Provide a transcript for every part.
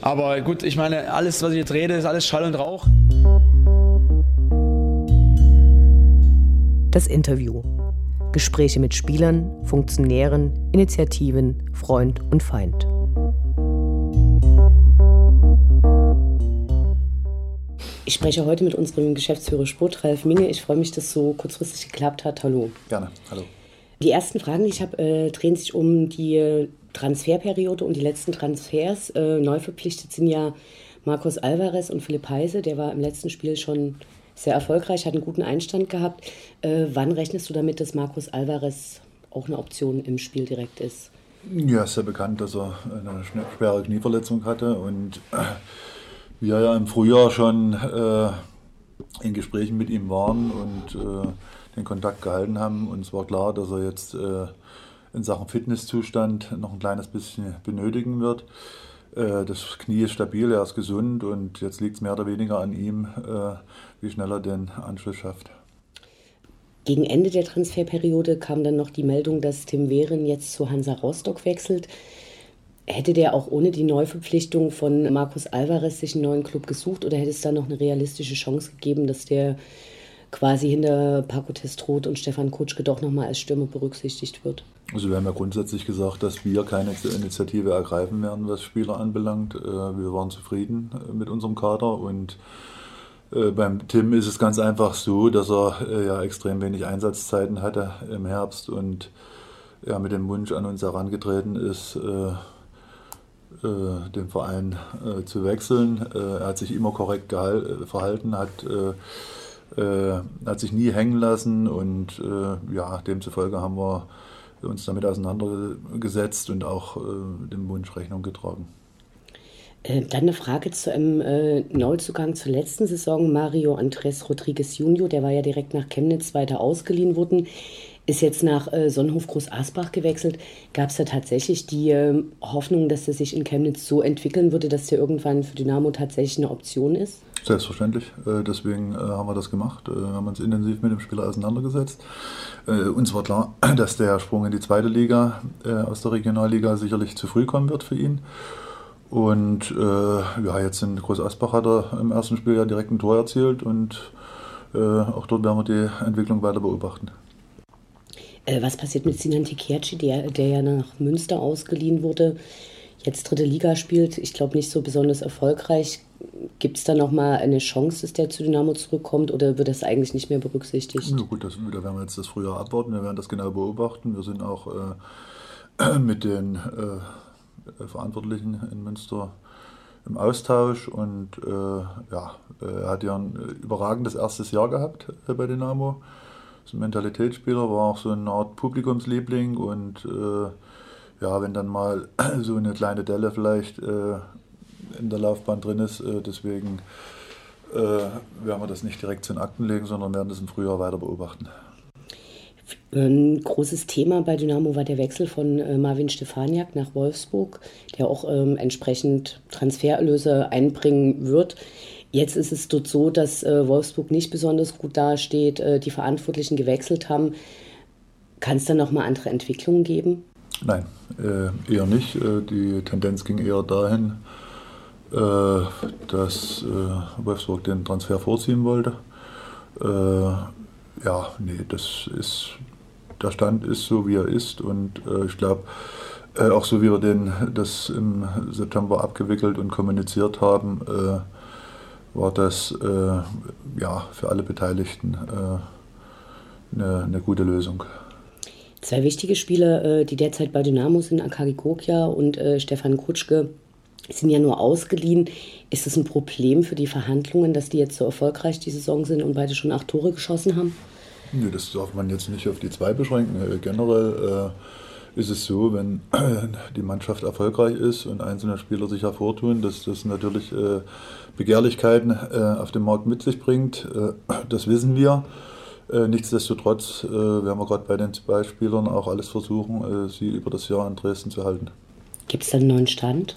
Aber gut, ich meine, alles, was ich jetzt rede, ist alles Schall und Rauch. Das Interview. Gespräche mit Spielern, Funktionären, Initiativen, Freund und Feind. Ich spreche heute mit unserem Geschäftsführer Sport, Ralf Minge. Ich freue mich, dass es so kurzfristig geklappt hat. Hallo. Gerne, hallo. Die ersten Fragen, die ich habe, äh, drehen sich um die Transferperiode und die letzten Transfers. Äh, neu verpflichtet sind ja Marcos Alvarez und Philipp Heise. Der war im letzten Spiel schon sehr erfolgreich, hat einen guten Einstand gehabt. Äh, wann rechnest du damit, dass Marcos Alvarez auch eine Option im Spiel direkt ist? Ja, ist ja bekannt, dass er eine schwere Knieverletzung hatte und äh, wir ja im Frühjahr schon äh, in Gesprächen mit ihm waren und äh, den Kontakt gehalten haben. Und es war klar, dass er jetzt äh, in Sachen Fitnesszustand noch ein kleines bisschen benötigen wird. Äh, das Knie ist stabil, er ist gesund und jetzt liegt es mehr oder weniger an ihm, äh, wie schnell er den Anschluss schafft. Gegen Ende der Transferperiode kam dann noch die Meldung, dass Tim Wehren jetzt zu Hansa Rostock wechselt. Hätte der auch ohne die Neuverpflichtung von Markus Alvarez sich einen neuen Club gesucht oder hätte es da noch eine realistische Chance gegeben, dass der quasi hinter Paco Testroth und Stefan Kutschke doch nochmal als Stürmer berücksichtigt wird? Also wir haben ja grundsätzlich gesagt, dass wir keine Initiative ergreifen werden, was Spieler anbelangt. Äh, wir waren zufrieden äh, mit unserem Kader und äh, beim Tim ist es ganz einfach so, dass er ja extrem wenig Einsatzzeiten hatte im Herbst und ja, mit dem Wunsch an uns herangetreten ist, den Verein zu wechseln. Er hat sich immer korrekt verhalten, hat, hat sich nie hängen lassen und ja, demzufolge haben wir uns damit auseinandergesetzt und auch dem Wunsch Rechnung getragen. Dann eine Frage zu einem äh, Neuzugang zur letzten Saison. Mario Andres Rodriguez Junior, der war ja direkt nach Chemnitz weiter ausgeliehen worden ist jetzt nach äh, Sonnenhof Groß Asbach gewechselt. Gab es da tatsächlich die äh, Hoffnung, dass er sich in Chemnitz so entwickeln würde, dass der irgendwann für Dynamo tatsächlich eine Option ist? Selbstverständlich. Äh, deswegen äh, haben wir das gemacht. Äh, wir haben uns intensiv mit dem Spieler auseinandergesetzt. Äh, uns war klar, dass der Sprung in die zweite Liga aus der Regionalliga sicherlich zu früh kommen wird für ihn. Und ja, jetzt in Groß Asbach hat er im ersten Spiel ja direkt ein Tor erzielt und auch dort werden wir die Entwicklung weiter beobachten. Äh, was passiert mit Sinan Tekerci, der, der ja nach Münster ausgeliehen wurde, jetzt dritte Liga spielt, ich glaube nicht so besonders erfolgreich. Gibt es da nochmal eine Chance, dass der zu Dynamo zurückkommt oder wird das eigentlich nicht mehr berücksichtigt? Ja, gut, das, da werden wir jetzt das Frühjahr abwarten, wir werden das genau beobachten. Wir sind auch äh, mit den äh, Verantwortlichen in Münster im Austausch und äh, ja, er hat ja ein überragendes erstes Jahr gehabt äh, bei Dynamo ist ein Mentalitätsspieler, war auch so eine Art Publikumsliebling und äh, ja, wenn dann mal so eine kleine Delle vielleicht äh, in der Laufbahn drin ist, äh, deswegen äh, werden wir das nicht direkt zu den Akten legen, sondern werden das im Frühjahr weiter beobachten. Ein großes Thema bei Dynamo war der Wechsel von äh, Marvin Stefaniak nach Wolfsburg, der auch ähm, entsprechend Transfererlöse einbringen wird. Jetzt ist es dort so, dass äh, Wolfsburg nicht besonders gut dasteht, äh, die Verantwortlichen gewechselt haben. Kann es da nochmal andere Entwicklungen geben? Nein, äh, eher nicht. Äh, die Tendenz ging eher dahin, äh, dass äh, Wolfsburg den Transfer vorziehen wollte. ja, nee, das ist, der Stand ist so, wie er ist und ich glaube, auch so wie wir den, das im September abgewickelt und kommuniziert haben, war das äh, ja, für alle Beteiligten äh, eine, eine, gute Lösung. Zwei wichtige Spieler, äh, die derzeit bei Dynamo sind, Akari Kokja und äh, Stefan Kutschke, sind ja nur ausgeliehen. Ist das ein Problem für die Verhandlungen, dass die jetzt so erfolgreich die Saison sind und beide schon acht Tore geschossen haben? Nee, das darf man jetzt nicht auf die zwei beschränken. Äh, generell äh, ist es so, wenn die Mannschaft erfolgreich ist und einzelne Spieler sich hervortun, dass das natürlich äh, Begehrlichkeiten äh, auf dem Markt mit sich bringt. Äh, das wissen wir. Nichtsdestotrotz werden wir gerade bei den zwei Spielern auch alles versuchen, sie über das Jahr in Dresden zu halten. Gibt es da einen neuen Stand?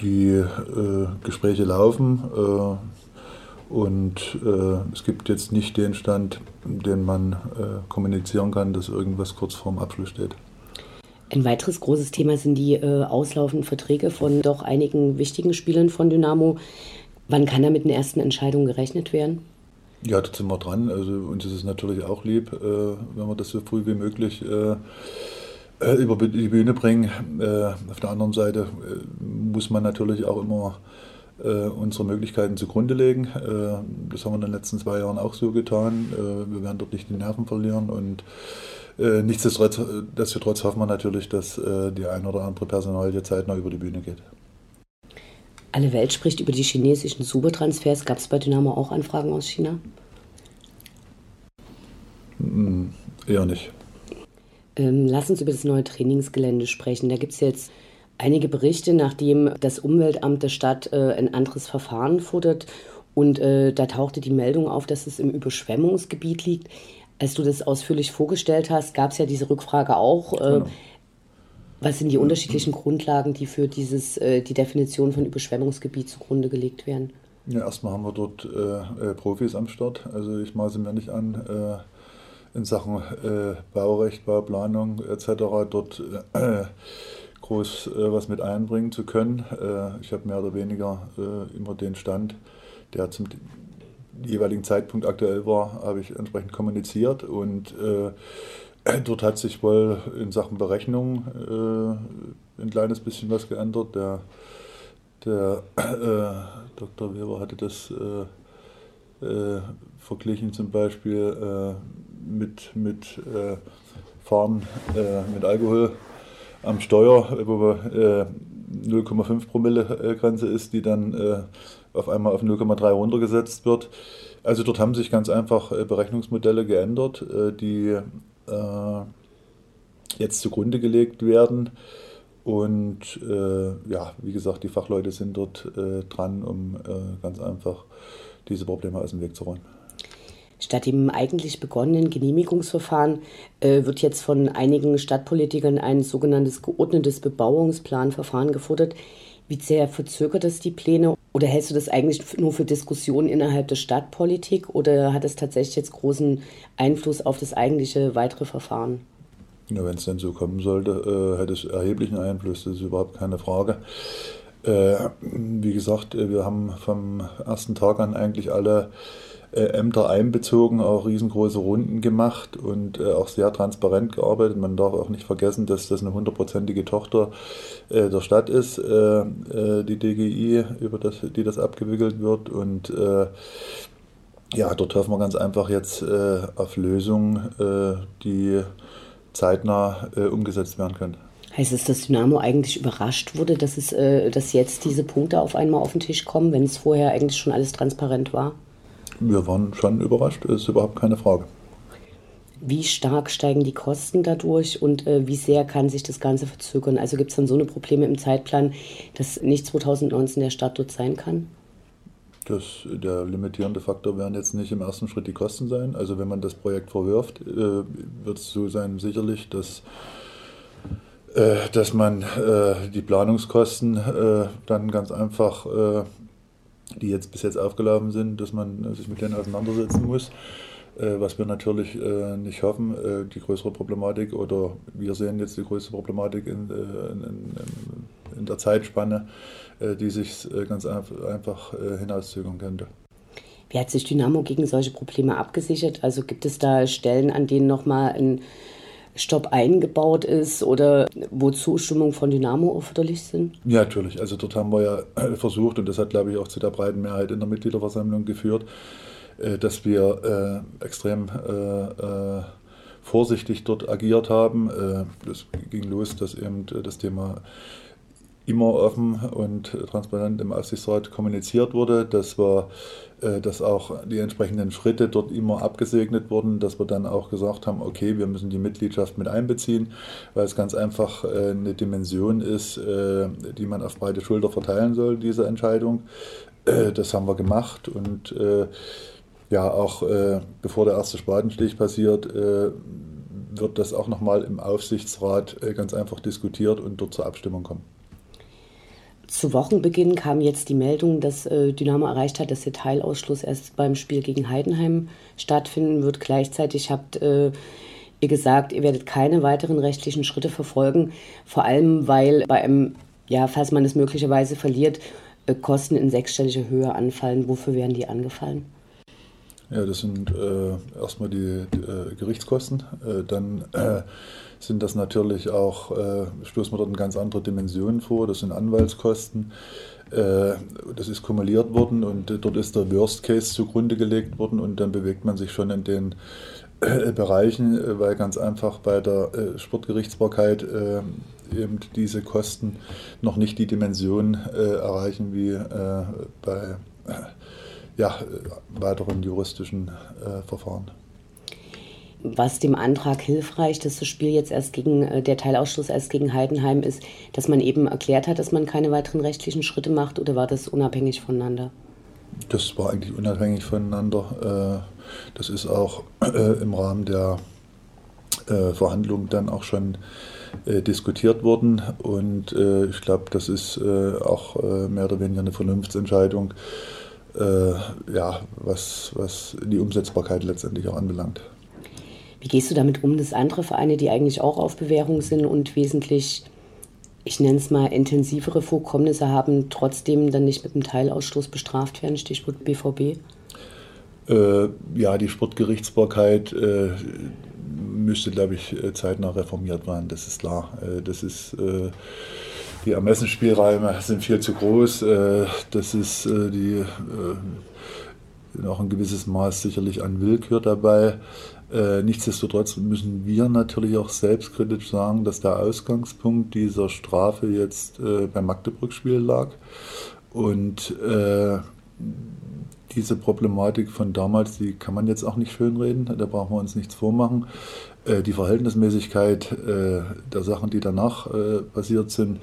Die äh, Gespräche laufen äh, und äh, es gibt jetzt nicht den Stand, den man kommunizieren kann, dass irgendwas kurz vorm Abschluss steht. Ein weiteres großes Thema sind die äh, auslaufenden Verträge von doch einigen wichtigen Spielern von Dynamo. Wann kann da mit den ersten Entscheidungen gerechnet werden? Ja, da sind wir dran. Also uns ist es natürlich auch lieb, äh, wenn wir das so früh wie möglich äh, äh über die Bühne bringen. Äh, auf der anderen Seite äh, muss man natürlich auch immer unsere Möglichkeiten zugrunde legen. das haben wir in den letzten zwei Jahren auch so getan. wir werden dort nicht die Nerven verlieren und äh, nichtsdestotrotz hoffen wir natürlich, dass äh, die ein oder andere Personalie zeitnah über die Bühne geht. Alle Welt spricht über die chinesischen Supertransfers. Gab es bei Dynamo auch Anfragen aus China? Mm, eher nicht. Ähm, lass uns über das neue Trainingsgelände sprechen. Da gibt es jetzt einige Berichte, nachdem das Umweltamt der Stadt äh, ein anderes Verfahren fordert. Und äh, da tauchte die Meldung auf, dass es im Überschwemmungsgebiet liegt. Als du das ausführlich vorgestellt hast, gab es ja diese Rückfrage auch. Äh, genau. Was sind die unterschiedlichen Grundlagen, die für dieses, äh, die Definition von Überschwemmungsgebiet zugrunde gelegt werden? Ja, erstmal haben wir dort äh, äh Profis am Start. Also ich maße mir nicht an, äh, in Sachen äh, Baurecht, Bauplanung etc. dort groß was mit einbringen zu können. ich habe mehr oder weniger immer den Stand, der zum jeweiligen Zeitpunkt aktuell war, habe ich entsprechend kommuniziert und äh, dort hat sich wohl in Sachen Berechnung äh, ein kleines bisschen was geändert. Der, der äh, Dr. Weber hatte das äh, äh, verglichen zum Beispiel äh, mit, mit Fahren mit Alkohol am Steuer, wo wir 0,5 Promille Grenze ist, die dann auf einmal auf 0,3 runtergesetzt wird. Also dort haben sich ganz einfach äh, Berechnungsmodelle geändert, äh, die äh, jetzt zugrunde gelegt werden. Und ja, wie gesagt, die Fachleute sind dort dran, um ganz einfach diese Probleme aus dem Weg zu räumen. Statt dem eigentlich begonnenen Genehmigungsverfahren äh, wird jetzt von einigen Stadtpolitikern ein sogenanntes geordnetes Bebauungsplanverfahren gefordert. Wie sehr verzögert das die Pläne? Oder hältst du das eigentlich nur für Diskussionen innerhalb der Stadtpolitik oder hat es tatsächlich jetzt großen Einfluss auf das eigentliche weitere Verfahren? Ja, wenn es denn so kommen sollte, äh, hätte es erheblichen Einfluss, das ist überhaupt keine Frage. Äh, wie gesagt, äh, wir haben vom ersten Tag an eigentlich alle Ämter einbezogen, auch riesengroße Runden gemacht und äh, auch sehr transparent gearbeitet. Man darf auch nicht vergessen, dass das eine hundertprozentige Tochter äh, der Stadt ist, äh, äh, die DGI, über das, die das abgewickelt wird. Und äh, ja, dort hoffen wir ganz einfach jetzt auf Lösungen, die zeitnah umgesetzt werden können. Heißt es, dass Dynamo eigentlich überrascht wurde, dass, es, dass jetzt diese Punkte auf einmal auf den Tisch kommen, wenn es vorher eigentlich schon alles transparent war? Wir waren schon überrascht, ist überhaupt keine Frage. Wie stark steigen die Kosten dadurch und äh, wie sehr kann sich das Ganze verzögern? Also gibt es dann so eine Probleme im Zeitplan, dass nicht 2019 der Start dort sein kann? Das, der limitierende Faktor werden jetzt nicht im ersten Schritt die Kosten sein. Also wenn man das Projekt verwirft, äh, wird es so sein sicherlich, dass, äh, dass man äh, die Planungskosten äh, dann ganz einfach äh, die jetzt bis jetzt aufgelaufen sind, dass man äh, sich mit denen auseinandersetzen muss. Äh, was wir natürlich äh, nicht hoffen, die größere Problematik oder wir sehen jetzt die größte Problematik in, in, in der Zeitspanne, die sich ganz einfach hinauszögern könnte. Wie hat sich Dynamo gegen solche Probleme abgesichert? Also gibt es da Stellen, an denen nochmal ein Stopp eingebaut ist oder wo Zustimmung von Dynamo erforderlich sind? Ja, natürlich. Also dort haben wir ja versucht, und das hat, glaube ich, auch zu der breiten Mehrheit in der Mitgliederversammlung geführt, äh, dass wir äh, extrem äh, vorsichtig dort agiert haben. Das ging los, dass eben das Thema immer offen und transparent im Aufsichtsrat kommuniziert wurde, dass, wir, äh, dass auch die entsprechenden Schritte dort immer abgesegnet wurden, dass wir dann auch gesagt haben, okay, wir müssen die Mitgliedschaft mit einbeziehen, weil es ganz einfach äh, eine Dimension ist, äh, die man auf breite Schulter verteilen soll, diese Entscheidung. Das haben wir gemacht und ja, auch bevor der erste Spatenstich passiert, wird das auch nochmal im Aufsichtsrat ganz einfach diskutiert und dort zur Abstimmung kommen. Zu Wochenbeginn kam jetzt die Meldung, dass äh, Dynamo erreicht hat, dass der Teilausschluss erst beim Spiel gegen Heidenheim stattfinden wird. Gleichzeitig habt äh, ihr gesagt, ihr werdet keine weiteren rechtlichen Schritte verfolgen, vor allem weil bei einem, ja, falls man es möglicherweise verliert, äh, Kosten in sechsstelliger Höhe anfallen. Wofür werden die angefallen? Ja, das sind äh, erstmal die, die äh, Gerichtskosten. Äh, dann äh, sind das natürlich auch, äh, stoßen wir dort in ganz andere Dimensionen vor. Das sind Anwaltskosten. Äh, das ist kumuliert worden und dort ist der Worst Case zugrunde gelegt worden und dann bewegt man sich schon in den Bereichen, weil ganz einfach bei der Sportgerichtsbarkeit eben diese Kosten noch nicht die Dimension erreichen wie bei ja, weiteren juristischen äh, Verfahren. Was dem Antrag hilfreich, dass das Spiel jetzt erst gegen, äh, der Teilausschluss erst gegen Heidenheim ist, dass man eben erklärt hat, dass man keine weiteren rechtlichen Schritte macht oder war das unabhängig voneinander? Das war eigentlich unabhängig voneinander. Äh, das ist auch äh, im Rahmen der Verhandlungen dann auch schon diskutiert worden und ich glaube, das ist auch mehr oder weniger eine Vernunftsentscheidung äh, ja, was, was die Umsetzbarkeit letztendlich auch anbelangt. Wie gehst du damit um, dass andere Vereine, die eigentlich auch auf Bewährung sind und wesentlich, ich nenne es mal, intensivere Vorkommnisse haben, trotzdem dann nicht mit einem Teilausstoß bestraft werden? Stichwort BVB? Äh, ja, die Sportgerichtsbarkeit äh, müsste, glaube ich, äh, zeitnah reformiert werden, das ist klar. Das ist die Ermessensspielräume sind viel zu groß. Äh, das ist äh, die noch äh, ein gewisses Maß sicherlich an Willkür dabei. Nichtsdestotrotz müssen wir natürlich auch selbstkritisch sagen, dass der Ausgangspunkt dieser Strafe jetzt beim Magdeburg-Spiel lag. Und diese Problematik von damals, die kann man jetzt auch nicht schönreden, da brauchen wir uns nichts vormachen. Die Verhältnismäßigkeit der Sachen, die danach passiert sind,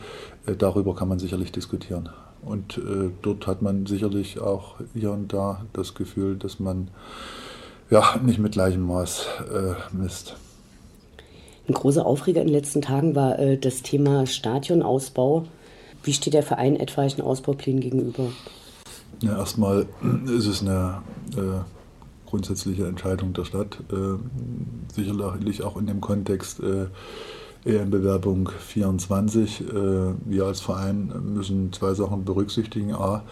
darüber kann man sicherlich diskutieren. Und dort hat man sicherlich auch hier und da das Gefühl, dass man ja, nicht mit gleichem Maß misst. Ein großer Aufreger in den letzten Tagen war das Thema Stadionausbau. Wie steht der Verein etwaigen Ausbauplänen gegenüber? Ja, erstmal ist es eine äh, grundsätzliche Entscheidung der Stadt. Äh, sicherlich auch in dem Kontext äh, EM-Bewerbung 24. Äh, wir als Verein müssen zwei Sachen berücksichtigen. A,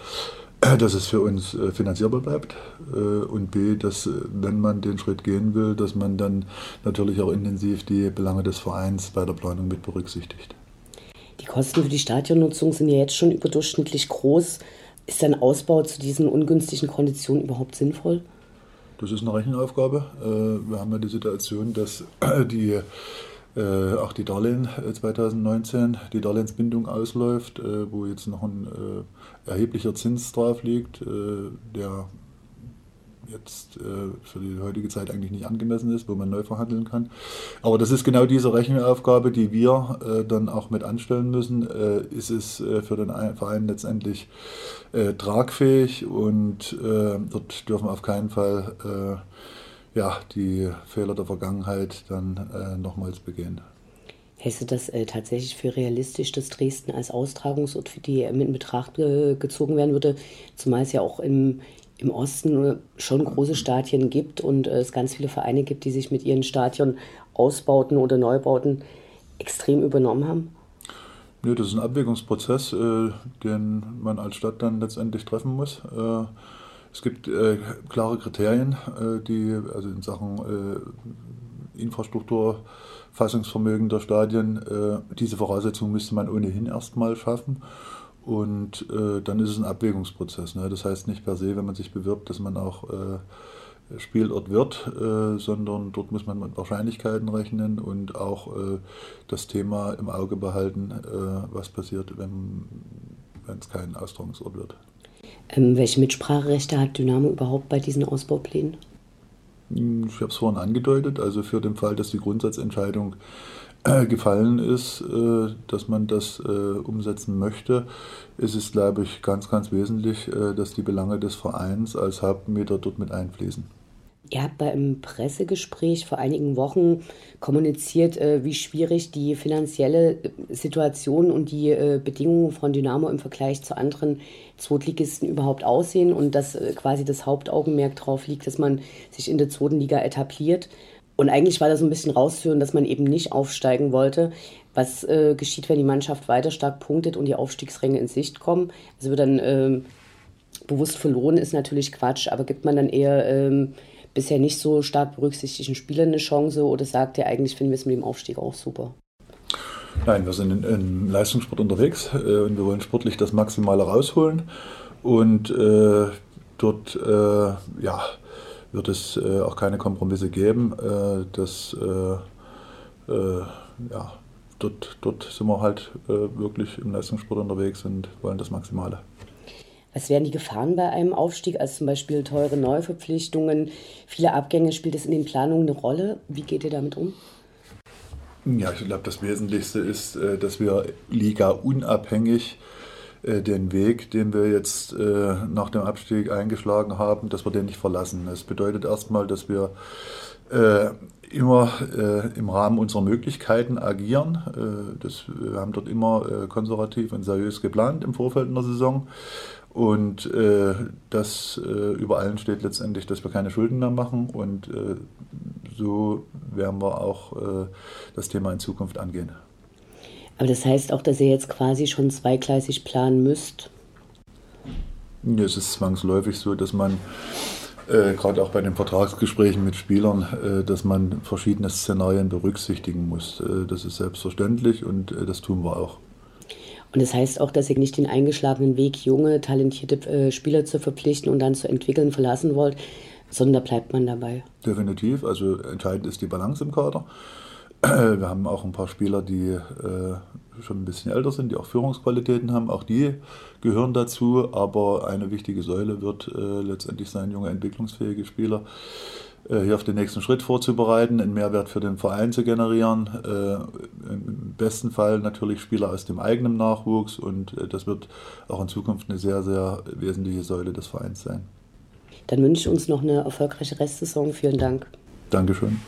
dass es für uns äh, finanzierbar bleibt äh, und B, dass wenn man den Schritt gehen will, dass man dann natürlich auch intensiv die Belange des Vereins bei der Planung mit berücksichtigt. Die Kosten für die Stadionnutzung sind ja jetzt schon überdurchschnittlich groß. Ist ein Ausbau zu diesen ungünstigen Konditionen überhaupt sinnvoll? Das ist eine Rechenaufgabe. Wir haben ja die Situation, dass die, äh, auch die Darlehen 2019, äh, die Darlehensbindung ausläuft, wo jetzt noch ein erheblicher Zins drauf liegt, der jetzt äh, für die heutige Zeit eigentlich nicht angemessen ist, wo man neu verhandeln kann. Aber das ist genau diese Rechenaufgabe, die wir äh, dann auch mit anstellen müssen. Äh, ist es äh, für den Verein letztendlich äh, tragfähig und äh, dort dürfen auf keinen Fall ja, die Fehler der Vergangenheit dann nochmals begehen. Hältst du das äh, tatsächlich für realistisch, dass Dresden als Austragungsort für die äh, in Betracht äh, gezogen werden würde? Zumal es ja auch im, im Osten schon große Stadien gibt und äh, es ganz viele Vereine gibt, die sich mit ihren Stadion Ausbauten oder Neubauten extrem übernommen haben? Nee, das ist ein Abwägungsprozess, äh, den man als Stadt dann letztendlich treffen muss. Äh, es gibt äh, klare Kriterien, äh, die also in Sachen äh, Infrastruktur, Fassungsvermögen der Stadien, diese Voraussetzungen müsste man ohnehin erstmal schaffen. Und äh, dann ist es ein Abwägungsprozess. Ne? Das heißt nicht per se, wenn man sich bewirbt, dass man auch äh, Spielort wird, äh, sondern dort muss man mit Wahrscheinlichkeiten rechnen und auch äh, das Thema im Auge behalten, äh, was passiert, wenn es kein Austragungsort wird. Ähm, welche Mitspracherechte hat Dynamo überhaupt bei diesen Ausbauplänen? Hm, ich habe es vorhin angedeutet, also für den Fall, dass die Grundsatzentscheidung äh, gefallen ist, äh, dass man das äh, umsetzen möchte, ist es, glaube ich, ganz, ganz wesentlich, dass die Belange des Vereins als Hauptmieter dort mit einfließen. Ihr habt bei einem Pressegespräch vor einigen Wochen kommuniziert, wie schwierig die finanzielle Situation und die Bedingungen von Dynamo im Vergleich zu anderen Zweitligisten überhaupt aussehen und dass quasi das Hauptaugenmerk darauf liegt, dass man sich in der zweiten etabliert. Und eigentlich war da so ein bisschen rauszuhören, dass man eben nicht aufsteigen wollte. Was äh, geschieht, wenn die Mannschaft weiter stark punktet und die Aufstiegsränge in Sicht kommen? Also wird dann ähm, bewusst verloren, ist natürlich Quatsch, aber gibt man dann eher ähm, bisher nicht so stark berücksichtigten Spielern eine Chance oder sagt ihr eigentlich, finden wir es mit dem Aufstieg auch super? Nein, wir sind im Leistungssport unterwegs äh, und wir wollen sportlich das Maximale rausholen. Und äh, dort äh, ja, wird es äh, auch keine Kompromisse geben. Äh, das, äh, ja, dort, dort sind wir halt wirklich im Leistungssport unterwegs und wollen das Maximale. Was wären die Gefahren bei einem Aufstieg, als zum Beispiel teure Neuverpflichtungen, viele Abgänge? Spielt das in den Planungen eine Rolle? Wie geht ihr damit um? Ja, ich glaube, das Wesentlichste ist, äh, dass wir Liga unabhängig äh, den Weg, den wir jetzt äh, nach dem Abstieg eingeschlagen haben, dass wir den nicht verlassen. Das bedeutet erstmal, dass wir immer im Rahmen unserer Möglichkeiten agieren. Das, wir haben dort immer konservativ und seriös geplant im Vorfeld einer Saison. Und äh, das äh, über allen steht letztendlich, dass wir keine Schulden mehr machen. Und äh, so werden wir auch äh, das Thema in Zukunft angehen. Aber das heißt auch, dass ihr jetzt quasi schon zweigleisig planen müsst? Ja, es ist zwangsläufig so, dass man äh, gerade auch bei den Vertragsgesprächen mit Spielern, äh, dass man verschiedene Szenarien berücksichtigen muss. das ist selbstverständlich und das tun wir auch. Und das heißt auch, dass ihr nicht den eingeschlagenen Weg, junge, talentierte äh, Spieler zu verpflichten und dann zu entwickeln verlassen wollt, sondern da bleibt man dabei. Definitiv. Also entscheidend ist die Balance im Kader. Wir haben auch ein paar Spieler, die äh, schon ein bisschen älter sind, die auch Führungsqualitäten haben. Auch die gehören dazu. Aber eine wichtige Säule wird äh, letztendlich sein, junge, entwicklungsfähige Spieler hier auf den nächsten Schritt vorzubereiten, einen Mehrwert für den Verein zu generieren. Äh, Im besten Fall natürlich Spieler aus dem eigenen Nachwuchs und äh, das wird auch in Zukunft eine sehr, sehr wesentliche Säule des Vereins sein. Dann wünsche ich uns noch eine erfolgreiche Restsaison. Vielen Dank. Dankeschön.